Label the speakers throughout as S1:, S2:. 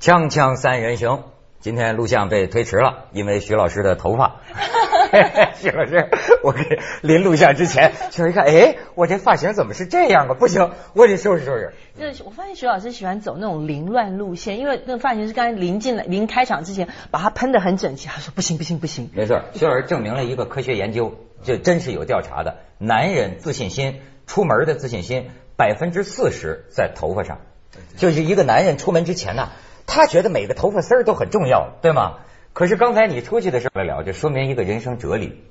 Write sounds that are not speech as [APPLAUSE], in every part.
S1: 锵锵三人行，今天录像被推迟了，因为徐老师的头发。[LAUGHS] [LAUGHS] 徐老师，我给临录像之前，徐老师一看，哎，我这发型怎么是这样啊？不行，我得收拾收拾。
S2: 就是我发现徐老师喜欢走那种凌乱路线，因为那个发型是刚才临进来、临开场之前把它喷得很整齐，他说不行不行不行。
S1: 没错，徐老师证明了一个科学研究，这真是有调查的，男人自信心出门的自信心百分之四十在头发上，就是一个男人出门之前呢，他觉得每个头发丝儿都很重要，对吗？可是刚才你出去的时候来聊，就说明一个人生哲理，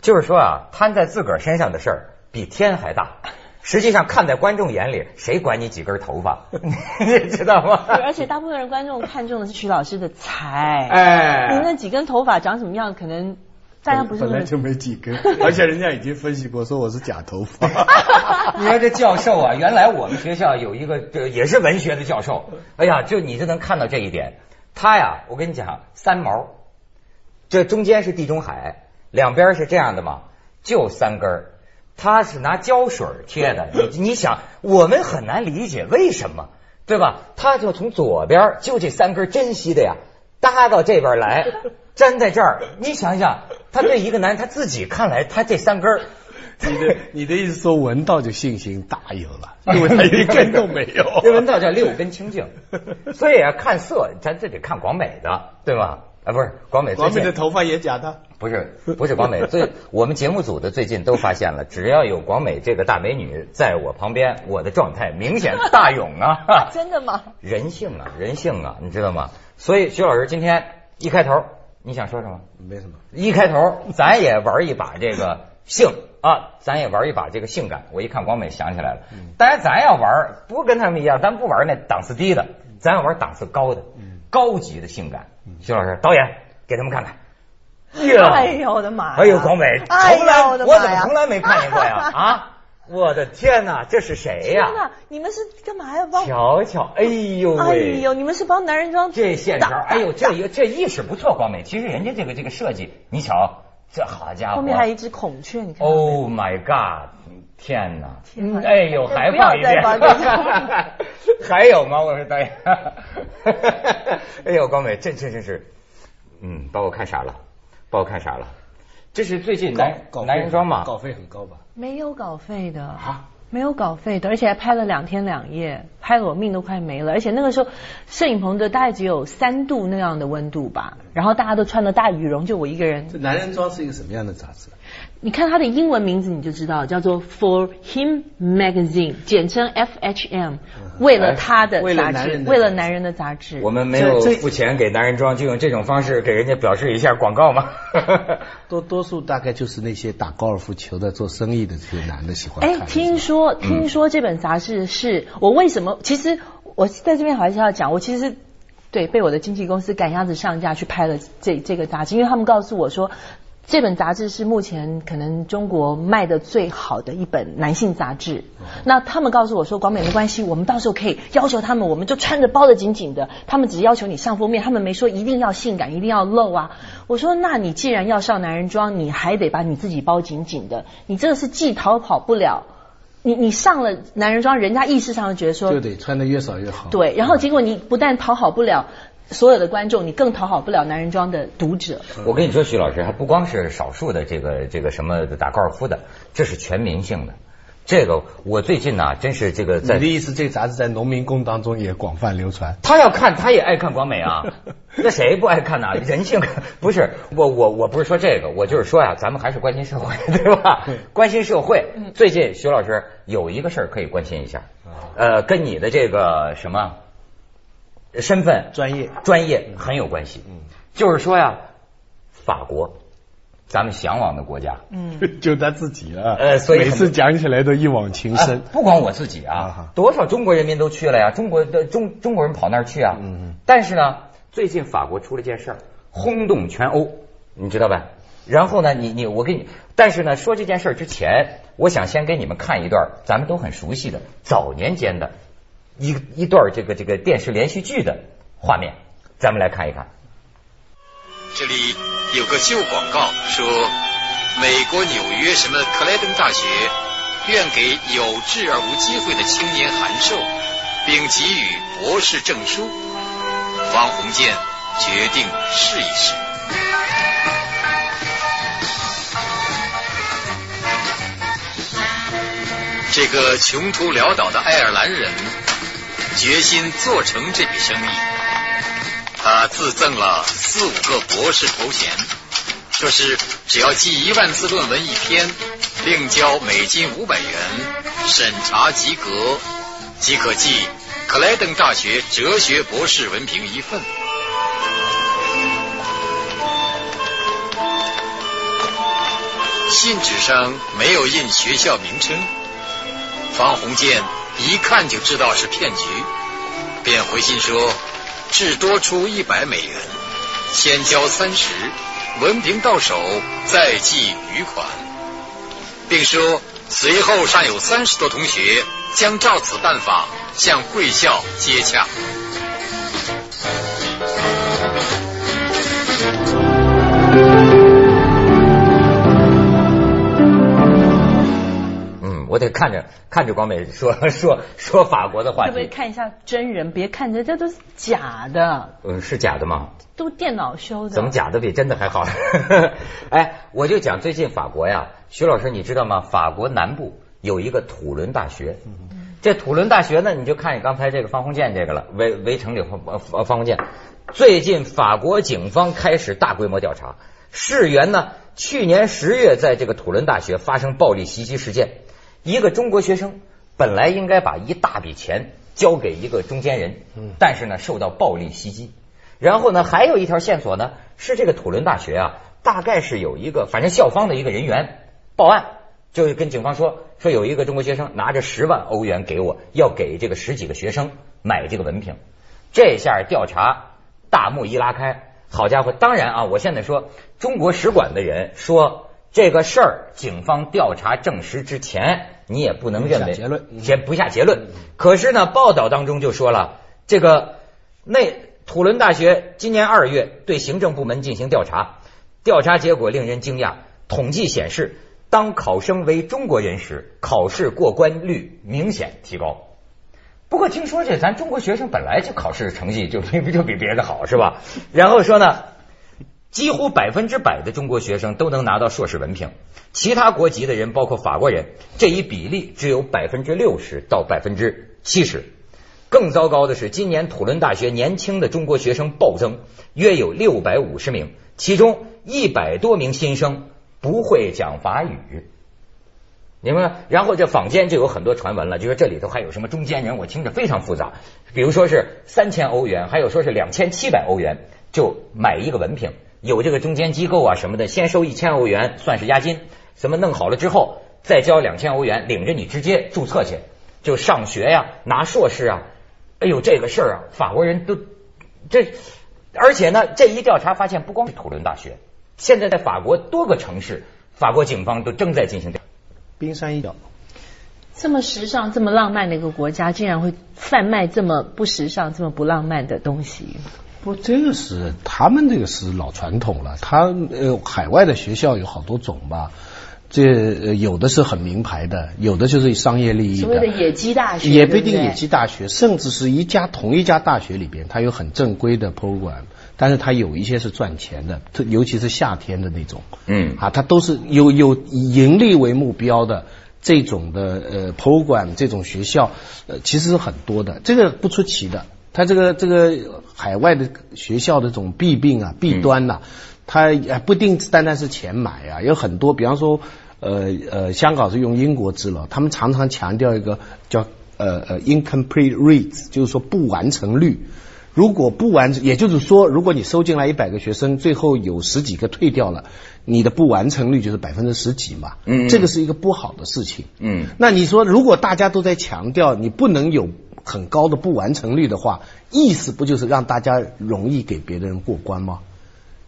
S1: 就是说啊，摊在自个儿身上的事儿比天还大。实际上看在观众眼里，谁管你几根头发，[LAUGHS] 你知道吗？
S2: 而且大部分人观众看中的是徐老师的才，
S1: 哎，
S2: 你那几根头发长什么样，可能大家不是
S3: 本来就没几根，[LAUGHS] 而且人家已经分析过，说我是假头发。[LAUGHS]
S1: 你说这教授啊，原来我们学校有一个这也是文学的教授，哎呀，就你就能看到这一点。他呀，我跟你讲，三毛，这中间是地中海，两边是这样的嘛，就三根儿。他是拿胶水贴的，你你想，我们很难理解为什么，对吧？他就从左边就这三根珍稀的呀，搭到这边来，粘在这儿。你想想，他对一个男人他自己看来，他这三根儿。
S3: 你的你的意思说文道就信心大有了，[LAUGHS] 因为他一根都没有。
S1: 这闻道叫六根清净，所以啊，看色咱这得看广美的，对吧？啊，不是广美，
S3: 广美的头发也假的，
S1: 不是不是广美。最我们节目组的最近都发现了，只要有广美这个大美女在我旁边，我的状态明显大勇啊！[LAUGHS]
S2: 真的吗？
S1: 人性啊，人性啊，你知道吗？所以徐老师今天一开头，你想说什么？
S3: 没什么。
S1: 一开头咱也玩一把这个性啊，咱也玩一把这个性感。我一看广美想起来了，当然咱要玩不跟他们一样，咱不玩那档次低的，咱要玩档次高的。高级的性感，徐老师导演给他们看看。
S2: 哎呦我的妈！
S1: 哎呦，广美，从来
S2: 我
S1: 怎么从来没看见过呀？啊！我的天哪，这是谁呀？
S2: 天哪！你们是干嘛呀？帮
S1: 瞧瞧，哎呦
S2: 哎呦，你们是帮男人装
S1: 这线条？[LAUGHS] 哎呦，这一这意识不错，光美。其实人家这个这个设计，你瞧，这好家伙，
S2: 后面还一只孔雀，你看。
S1: Oh my god！天哪！
S2: 天哪
S1: 哎呦，还放一遍。[LAUGHS] 还有吗？我说导演。[LAUGHS] 哎呦，光美，这这这是，嗯，把我看傻了，把我看傻了。这是最近男男人装嘛？
S3: 稿费很高吧？
S2: 没有稿费的
S1: 啊，
S2: 没有稿费的，而且还拍了两天两夜，拍的我命都快没了。而且那个时候摄影棚的大概只有三度那样的温度吧，然后大家都穿的大羽绒，就我一个人。
S3: 这男人装是一个什么样的杂志？
S2: 你看它的英文名字你就知道，叫做 For Him Magazine，简称 FHM，为了他的杂志，为了男人的杂志。
S1: 我们没有付钱给男人装，就用这种方式给人家表示一下广告嘛。[LAUGHS]
S3: 多多数大概就是那些打高尔夫球的、做生意的这些男的喜欢
S2: 哎，听说听说这本杂志是我为什么？其实我在这边还是要讲，我其实对被我的经纪公司赶鸭子上架去拍了这这个杂志，因为他们告诉我说。这本杂志是目前可能中国卖的最好的一本男性杂志。那他们告诉我说，广美没关系，我们到时候可以要求他们，我们就穿着包的紧紧的。他们只要求你上封面，他们没说一定要性感，一定要露啊。我说，那你既然要上男人装，你还得把你自己包紧紧的。你这个是既逃跑不了，你你上了男人装，人家意识上觉得说
S3: 就得穿的越少越好。
S2: 对，然后结果你不但讨好不了所有的观众，你更讨好不了男人装的读者。
S1: 我跟你说，徐老师还不光是少数的这个这个什么打高尔夫的，这是全民性的。这个我最近呢、真是这个在
S3: 你的意思，这个杂志在农民工当中也广泛流传？
S1: 他要看，他也爱看广美啊，[LAUGHS] 那谁不爱看呢、人性不是我我我不是说这个，我就是说呀、咱们还是关心社会，[LAUGHS] 对吧？关心社会。最近徐老师有一个事儿可以关心一下，呃，跟你的这个什么身份、
S3: 专业
S1: 专业很有关系。嗯就是说呀，法国，咱们向往的国家，
S2: 嗯，[LAUGHS] [LAUGHS]
S3: 就他自己啊，
S1: 呃所以
S3: 每次讲起来都一往情深。
S1: 啊不光我自己
S3: 啊
S1: 多少中国人民都去了呀，中国的中中国人跑那儿去啊。
S3: 嗯嗯
S1: 但是呢，最近法国出了件事儿，轰动全欧，你知道吧？然后呢，你你我给你，但是呢，说这件事儿之前，我想先给你们看一段咱们都很熟悉的早年间的一一段这个这个电视连续剧的画面，咱们来看一看。
S4: 这里有个旧广告说，美国纽约什么克莱登大学愿给有志而无机会的青年函授，并给予博士证书。方鸿渐决定试一试。这个穷途潦倒的爱尔兰人决心做成这笔生意，他自赠了四五个博士头衔，说是只要记一万字论文一篇，另交美金五百元，审查及格即可记克莱登大学哲学博士文凭一份。信纸上没有印学校名称。方鸿渐一看就知道是骗局，便回信说：“至多出一百美元，先交三十，文凭到手再寄余款。”并说随后尚有三十多同学将照此办法向贵校接洽。
S1: 我得看着看着广美说 [LAUGHS] 说说法国的话
S2: 可不可以。看一下真人？别看着这都是假的，
S1: 嗯，是假的吗？
S2: 都电脑修的。
S1: 怎么假的比真的还好？[LAUGHS] 哎，我就讲最近法国呀，徐老师你知道吗？法国南部有一个土伦大学，这土伦大学呢，你就看你刚才这个方鸿渐这个了，围围城里方呃方鸿渐。最近法国警方开始大规模调查，事源呢，去年十月在这个土伦大学发生暴力袭击事件，一个中国学生本来应该把一大笔钱交给一个中间人，但是呢受到暴力袭击。然后呢，还有一条线索呢，是这个土伦大学啊，大概是有一个，反正校方的一个人员报案，就是跟警方说，说有一个中国学生拿着十万欧元给我，要给这个十几个学生买这个文凭。这下调查大幕一拉开，好家伙！当然啊，我现在说中国使馆的人说这个事儿，警方调查证实之前，你也不能认为
S3: 下结论
S1: 先不下结论。可是呢，报道当中就说了，这个那土伦大学今年二月对行政部门进行调查，调查结果令人惊讶。统计显示，当考生为中国人时，考试过关率明显提高。不过听说这咱中国学生本来就考试成绩就比就比别的好是吧？然后说呢，几乎百分之百的中国学生都能拿到硕士文凭，其他国籍的人，包括法国人，这一比例只有百分之六十到百分之七十。更糟糕的是，今年土伦大学年轻的中国学生暴增，约有六百五十名，其中一百多名新生不会讲法语。明白吗？然后这坊间就有很多传闻了，就说这里头还有什么中间人，我听着非常复杂。比如说是三千欧元，还有说是两千七百欧元就买一个文凭，有这个中间机构啊什么的，先收一千欧元算是押金，什么弄好了之后再交两千欧元，领着你直接注册去，就上学呀，拿硕士啊。哎呦，这个事儿啊，法国人都这，而且呢，这一调查发现，不光是土伦大学，现在在法国多个城市，法国警方都正在进行调查。
S3: 冰山一角。
S2: 这么时尚、这么浪漫的一个国家，竟然会贩卖这么不时尚、这么不浪漫的东西？
S3: 不，这个是他们这个是老传统了。他呃，海外的学校有好多种吧，这、呃、有的是很名牌的，有的就是商业利益的
S2: 所谓的野鸡大学，
S3: 也不一定野鸡大学，甚至是一家同一家大学里边，它有很正规的 program，但是它有一些是赚钱的，特尤其是夏天的那种，
S1: 嗯
S3: 啊，它都是有有以盈利为目标的这种的呃 program，这种学校呃其实是很多的，这个不出奇的。它这个这个海外的学校的这种弊病啊、弊端呐、它也不定单单是钱买啊，有很多，比方说呃呃，香港是用英国制了，他们常常强调一个叫呃呃 incomplete rates，就是说不完成率。如果不完成，也就是说，如果你收进来一百个学生，最后有十几个退掉了，你的不完成率就是百分之十几嘛。
S1: 嗯
S3: 这个是一个不好的事情。
S1: 嗯
S3: 那你说，如果大家都在强调你不能有很高的不完成率的话，意思不就是让大家容易给别的人过关吗？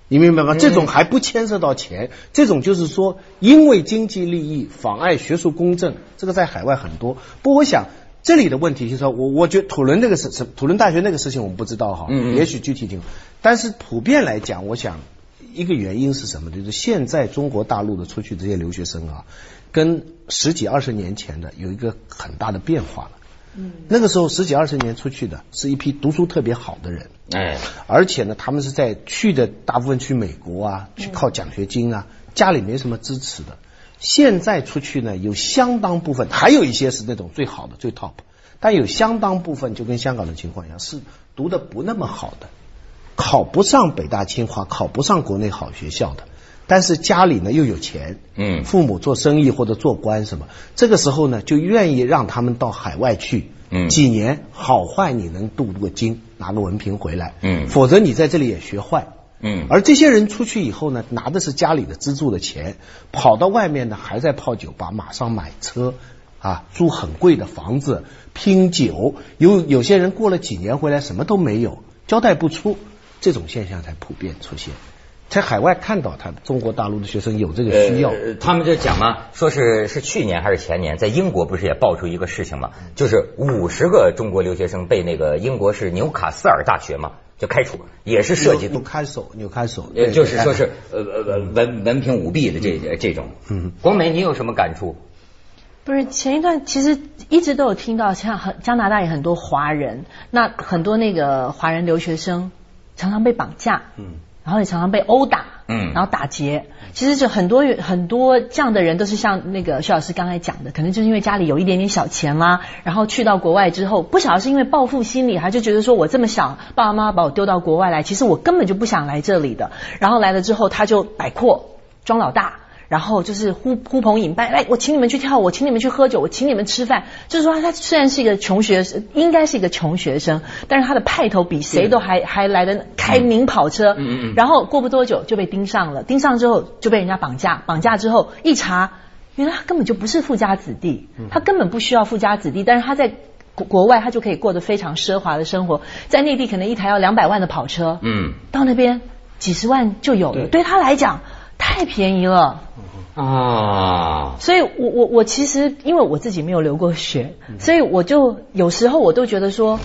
S3: 你明白吗？这种还不牵涉到钱，这种就是说，因为经济利益妨碍学术公正，这个在海外很多。不过我想这里的问题就是说，我我觉得土伦那个事，土伦大学那个事情我们不知道哈，
S1: 嗯嗯
S3: 也许具体情况，但是普遍来讲，我想一个原因是什么？就是现在中国大陆的出去这些留学生啊，跟十几二十年前的有一个很大的变化了。嗯，那个时候十几二十年出去的是一批读书特别好的人，
S1: 哎，
S3: 而且呢，他们是在去的大部分去美国啊，去靠奖学金啊，家里没什么支持的。现在出去呢，有相当部分，还有一些是那种最好的、最 top，但有相当部分就跟香港的情况一样，是读的不那么好的，考不上北大清华，考不上国内好学校的。但是家里呢又有钱，
S1: 嗯。
S3: 父母做生意或者做官什么，这个时候呢就愿意让他们到海外去，
S1: 嗯。
S3: 几年好坏你能镀个金，拿个文凭回来，
S1: 嗯。
S3: 否则你在这里也学坏，
S1: 嗯。
S3: 而这些人出去以后呢，拿的是家里的资助的钱，跑到外面呢还在泡酒吧，马上买车啊，租很贵的房子，拼酒，有有些人过了几年回来什么都没有，交代不出，这种现象才普遍出现。在海外看到他中国大陆的学生有这个需要，
S1: 呃他们就讲嘛，说是是去年还是前年，在英国不是也爆出一个事情嘛，就是五十个中国留学生被那个英国是纽卡斯尔大学嘛就开除，也是涉及
S3: 纽开手，纽开手，
S1: 呃，就是说是呃呃文文凭舞弊的这这种。
S3: 嗯，
S1: 光美，你有什么感触？
S2: 不是前一段其实一直都有听到，像很加拿大也很多华人，那很多那个华人留学生常常被绑架，
S3: 嗯，
S2: 然后也常常被殴打，
S1: 嗯
S2: 然后打劫。其实就很多很多这样的人都是像那个徐老师刚才讲的，可能就是因为家里有一点点小钱啦，然后去到国外之后，不晓得是因为报复心理，还就觉得说我这么小，爸爸妈妈把我丢到国外来，其实我根本就不想来这里的。然后来了之后，他就摆阔装老大。然后就是呼呼朋引伴，来，我请你们去跳舞，我请你们去喝酒，我请你们吃饭。就是说，他虽然是一个穷学生，应该是一个穷学生，但是他的派头比谁都还还来的开名跑车。
S1: 嗯嗯嗯
S2: 然后过不多久就被盯上了，盯上之后就被人家绑架，绑架之后一查，原来他根本就不是富家子弟，他根本不需要富家子弟，但是他在国国外他就可以过得非常奢华的生活，在内地可能一台要两百万的跑车，
S1: 嗯。
S2: 到那边几十万就有了，
S3: 对。
S2: 对他来讲太便宜了。
S1: 啊，
S2: 所以我我我其实因为我自己没有留过学，所以我就有时候我都觉得说，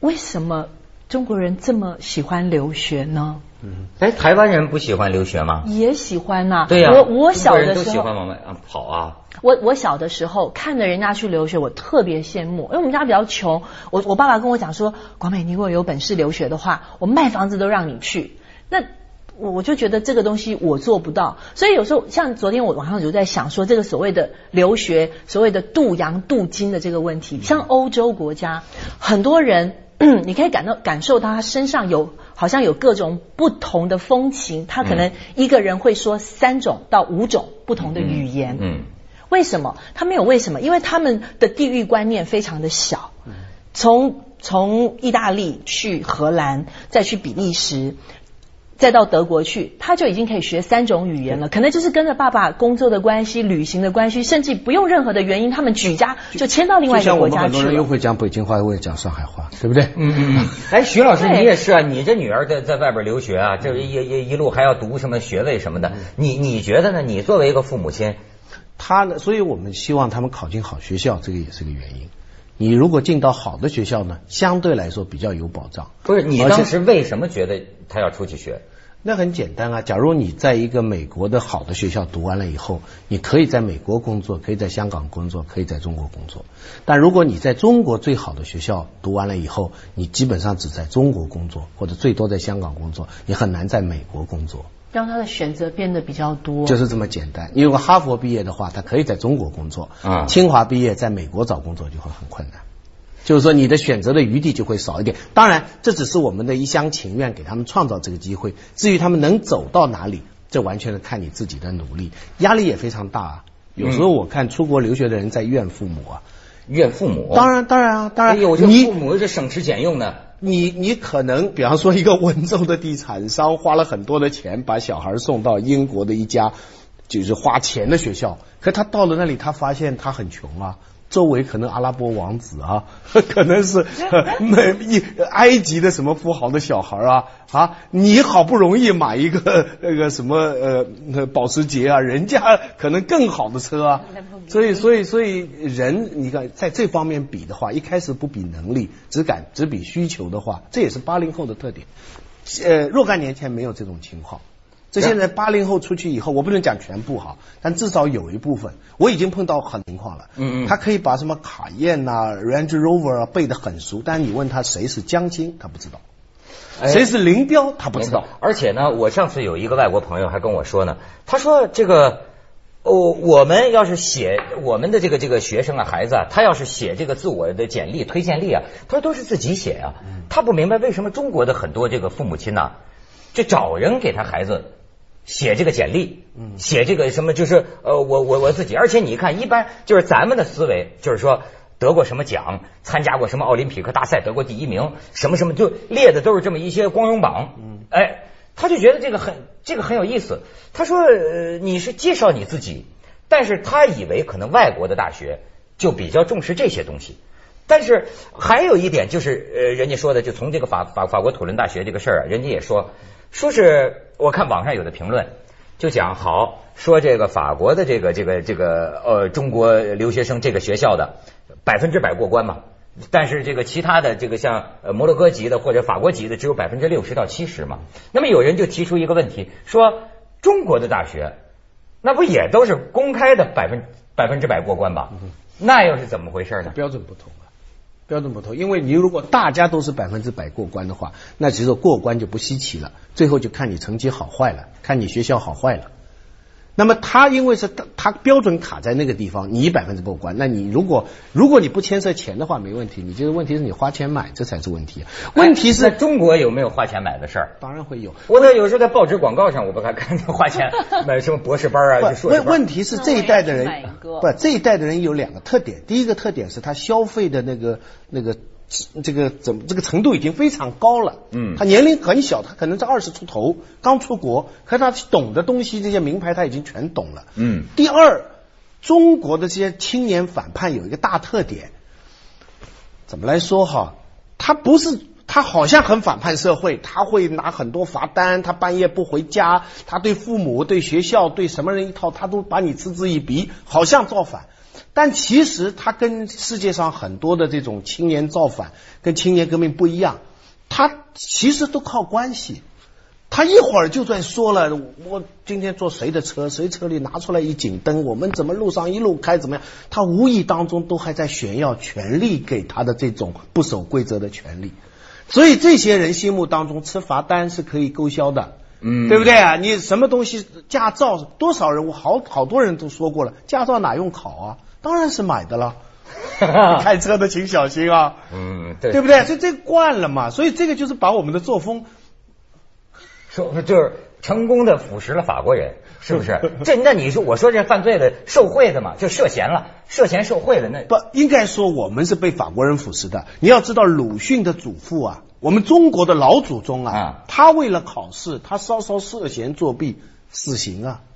S2: 为什么中国人这么喜欢留学呢？
S1: 嗯哎，台湾人不喜欢留学吗？
S2: 也喜欢呐、
S1: 对呀、
S2: 我我小的时候，
S1: 欢往外啊跑啊。
S2: 我我小的时候看着人家去留学，我特别羡慕，因为我们家比较穷。我我爸爸跟我讲说，广美，你如果有本事留学的话，我卖房子都让你去。那我我就觉得这个东西我做不到，所以有时候像昨天我晚上就在想说，这个所谓的留学，所谓的镀洋镀金的这个问题，像欧洲国家，很多人 [CLEARS THROAT] 你可以感到感受到他身上有好像有各种不同的风情，他可能一个人会说三种到五种不同的语言。
S1: 嗯，
S2: 为什么？他没有为什么，因为他们的地域观念非常的小。从从意大利去荷兰，再去比利时，再到德国去，他就已经可以学三种语言了。可能就是跟着爸爸工作的关系、旅行的关系，甚至不用任何的原因，他们举家就迁到另外一个国家去
S3: 像我们很多人又。会讲北京话，又会讲上海话，对不对？
S1: 嗯嗯嗯。哎，徐老师，你也是啊，你这女儿在在外边留学啊，这一一一路还要读什么学位什么的，你你觉得呢？你作为一个父母亲，
S3: 他呢，所以我们希望他们考进好学校，这个也是个原因。你如果进到好的学校呢，相对来说比较有保障。
S1: 不是你当时为什么觉得他要出去学？
S3: 那很简单啊，假如你在一个美国的好的学校读完了以后，你可以在美国工作，可以在香港工作，可以在中国工作。但如果你在中国最好的学校读完了以后，你基本上只在中国工作，或者最多在香港工作，你很难在美国工作。
S2: 让他的选择变得比较多。
S3: 就是这么简单。你如果哈佛毕业的话，他可以在中国工作；
S1: 啊
S3: 清华毕业在美国找工作就会很困难。就是说，你的选择的余地就会少一点。当然，这只是我们的一厢情愿，给他们创造这个机会。至于他们能走到哪里，这完全是看你自己的努力，压力也非常大啊。有时候我看出国留学的人在怨父母啊。
S1: 怨父母？
S3: 当然，当然啊，当然，
S1: 哎呦，这
S3: 你
S1: 父母是省吃俭用的。
S3: 你你可能，比方说一个温州的地产商花了很多的钱把小孩送到英国的一家就是花钱的学校，可他到了那里，他发现他很穷啊。周围可能阿拉伯王子啊，[LAUGHS] 可能是 [LAUGHS] 呃美一埃及的什么富豪的小孩啊啊！你好不容易买一个 [LAUGHS] 那个什么呃保时捷啊，人家可能更好的车啊，所以所以所以人你看在这方面比的话，一开始不比能力，只敢只比需求的话，这也是八零后的特点。呃，若干年前没有这种情况。这现在八零后出去以后，我不能讲全部哈，但至少有一部分，我已经碰到很情况了。
S1: 嗯嗯
S3: 他可以把什么卡宴呐、Range Rover 啊背得很熟，但你问他谁是江青，他不知道；
S1: 哎
S3: 谁是林彪，他不知道。
S1: 而且呢，我上次有一个外国朋友还跟我说呢，他说这个。哦，我们要是写我们的这个这个学生啊，孩子啊，他要是写这个自我的简历、推荐历啊，他说都是自己写啊。他不明白为什么中国的很多这个父母亲呐、就找人给他孩子写这个简历，写这个什么就是呃，我我我自己，而且你看，一般就是咱们的思维就是说。得过什么奖？参加过什么奥林匹克大赛？得过第一名？什么什么？就列的都是这么一些光荣榜。哎，他就觉得这个很这个很有意思。他说，呃，你是介绍你自己，但是他以为可能外国的大学就比较重视这些东西。但是还有一点就是，呃，人家说的，就从这个法法法国土伦大学这个事儿啊，人家也说，说是我看网上有的评论就讲好说这个法国的这个这个这个呃中国留学生这个学校的百分之百过关嘛，但是这个其他的这个像呃摩洛哥籍的或者法国籍的只有百分之六十到七十嘛。那么有人就提出一个问题，说中国的大学那不也都是公开的百分百分之百过关吧？那又是怎么回事呢？
S3: 标准不同啊，标准不同。因为你如果大家都是百分之百过关的话，那其实过关就不稀奇了。最后就看你成绩好坏了，看你学校好坏了。那么他因为是他他标准卡在那个地方，你百分之过关，那你如果如果你不牵涉钱的话没问题，你这个问题是你花钱买，这才是问题。问题是
S1: 哎中国有没有花钱买的事儿？
S3: 当然会有。
S1: 我在有时候在报纸广告上，我不还看见花钱 [LAUGHS] 买什么博士班啊。
S3: 问问题是这一代的人不这一代的人有两个特点，第一个特点是他消费的那个那个这个怎么这个程度已经非常高了，
S1: 嗯
S3: 他年龄很小，他可能在二十出头，刚出国，可是他懂的东西这些名牌他已经全懂了，
S1: 嗯
S3: 第二，中国的这些青年反叛有一个大特点，怎么来说哈？他不是他好像很反叛社会，他会拿很多罚单，他半夜不回家，他对父母、对学校、对什么人一套，他都把你嗤之以鼻，好像造反。但其实他跟世界上很多的这种青年造反、跟青年革命不一样，他其实都靠关系。他一会儿就在说了，我今天坐谁的车，谁车里拿出来一警灯，我们怎么路上一路开怎么样？他无意当中都还在炫耀权力给他的这种不守规则的权利。所以这些人心目当中吃罚单是可以勾销的，
S1: 嗯
S3: 对不对啊？你什么东西驾照多少人，我好好多人都说过了，驾照哪用考啊？当然是买的了。[LAUGHS] 开车的请小心啊，
S1: 嗯，对
S3: 对不对？所以这惯了嘛，所以这个就是把我们的作风
S1: 说就是成功的腐蚀了法国人，是不是？[LAUGHS] 这那你说我说这犯罪的受贿的嘛，就涉嫌了，涉嫌受贿的，那
S3: 不应该说我们是被法国人腐蚀的。你要知道，鲁迅的祖父啊，我们中国的老祖宗啊，
S1: 啊
S3: 他为了考试，他稍稍涉嫌作弊，死刑啊。
S2: 啊，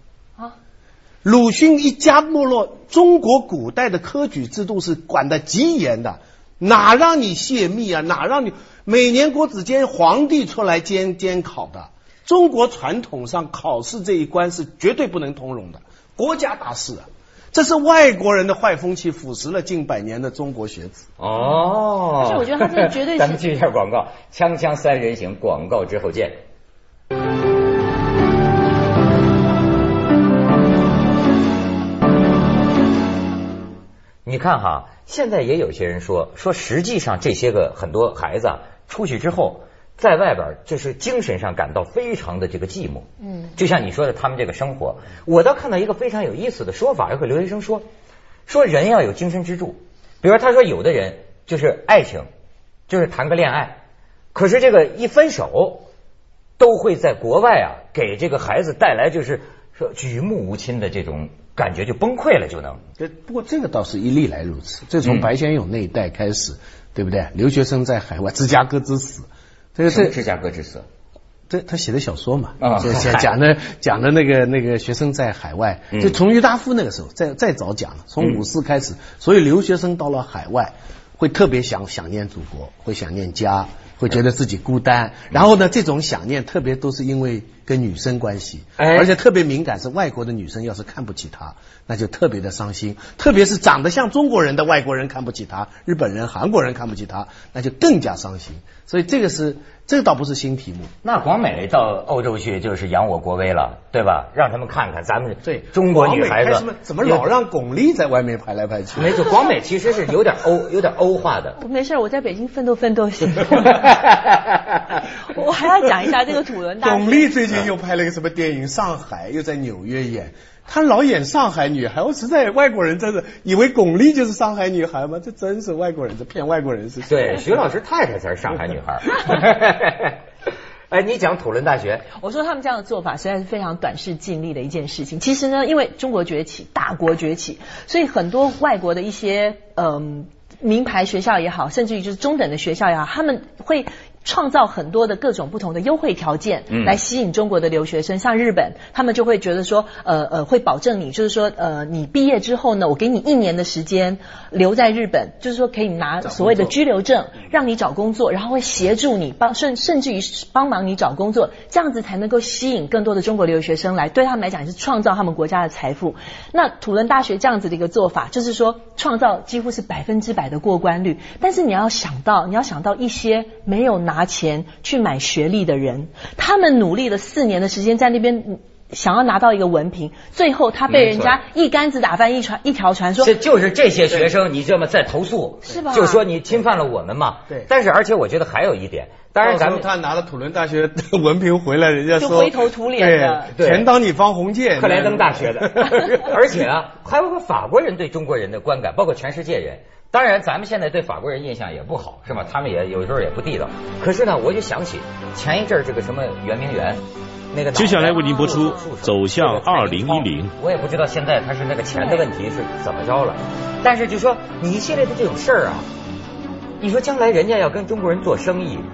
S3: 鲁迅一家没落，中国古代的科举制度是管得极严的，哪让你泄密啊？哪让你每年国子监皇帝出来监监考的？中国传统上考试这一关是绝对不能通融的，国家大事啊！这是外国人的坏风气腐蚀了近百年的中国学子。
S1: 哦。
S2: 而且我觉得他这个绝对是 [LAUGHS]
S1: 咱们接一下广告，锵锵三人行，广告之后见。你看哈，现在也有些人说说，实际上这些个很多孩子啊，出去之后，在外边儿就是精神上感到非常的这个寂寞。
S2: 嗯，
S1: 就像你说的，他们这个生活，我倒看到一个非常有意思的说法，有个留学生说，说人要有精神支柱。比如他说，有的人就是爱情，就是谈个恋爱，可是这个一分手，都会在国外啊给这个孩子带来就是说举目无亲的这种感觉，就崩溃了，就能。
S3: 这不过这个倒是一历来如此，这从
S1: 嗯。
S3: 白先勇那一代开始，对不对？留学生在海外，芝加哥之死，这个这
S1: 什么芝加哥之死？
S3: 这他写的小说嘛，讲讲的 [LAUGHS] 讲的那个那个学生在海外，
S1: 嗯。
S3: 就从郁达夫那个时候，再再早讲了，从五四开始，所以留学生到了海外，会特别想想念祖国，会想念家，会觉得自己孤单，然后呢，这种想念特别都是因为跟女生关系，
S1: 哎
S3: 而且特别敏感，是外国的女生要是看不起他，那就特别的伤心。特别是长得像中国人的外国人看不起他，日本人、韩国人看不起他，那就更加伤心。所以这个是这个倒不是新题目，
S1: 那广美到欧洲去就是扬我国威了，对吧？让他们看看咱们
S3: 对
S1: 中国女孩子
S3: 怎么老让巩俐在外面拍来拍去？
S1: 没错，广美其实是有点欧有点欧化的。
S2: 没事，我在北京奋斗奋斗行。[LAUGHS] 我还要讲一下这个土伦大学。
S3: 巩俐最近又拍了个什么电影？上海又在纽约演，他老演上海女孩，我实在外国人真的以为巩俐就是上海女孩吗？这真是外国人，这骗外国人是。
S1: 对，徐老师太太才是上海女孩。[LAUGHS] 哎，你讲土伦大学，
S2: 我说他们这样的做法实在是非常短视尽力的一件事情。其实呢，因为中国崛起，大国崛起，所以很多外国的一些嗯、名牌学校也好，甚至于就是中等的学校也好，他们会。创造很多的各种不同的优惠条件，
S1: 嗯
S2: 来吸引中国的留学生。像日本，他们就会觉得说，呃呃，会保证你，就是说，呃，你毕业之后呢，我给你一年的时间留在日本，就是说可以拿所谓的居留证，让你找工作，然后会协助你帮甚甚至于帮忙你找工作，这样子才能够吸引更多的中国留学生来，对他们来讲也是创造他们国家的财富。那土伦大学这样子的一个做法，就是说创造几乎是百分之百的过关率。但是你要想到，你要想到一些没有拿钱去买学历的人，他们努力了四年的时间在那边。嗯想要拿到一个文凭，最后他被人家一竿子打翻一船一条船，说
S1: 这就是这些学生，你这么在投诉，
S2: 是吧
S1: 就说你侵犯了我们嘛。
S3: 对
S1: 但是而且我觉得还有一点，当然咱们
S3: 他拿了土伦大学的 [LAUGHS] 文凭回来，人家说
S2: 就灰头土脸的
S1: 对
S3: 全当你方鸿渐。[LAUGHS]
S1: 克莱登大学的，[LAUGHS] 而且啊，还有个法国人对中国人的观感，包括全世界人。当然，咱们现在对法国人印象也不好，是吧？他们也有时候也不地道。可是呢，我就想起前一阵儿这个什么圆明园，那个
S5: 接下来为您播出走向
S1: 这个蔡英文
S5: 2010
S1: 我也不知道现在他是那个钱的问题是怎么着了，但是就说你一系列的这种事儿啊，你说将来人家要跟中国人做生意，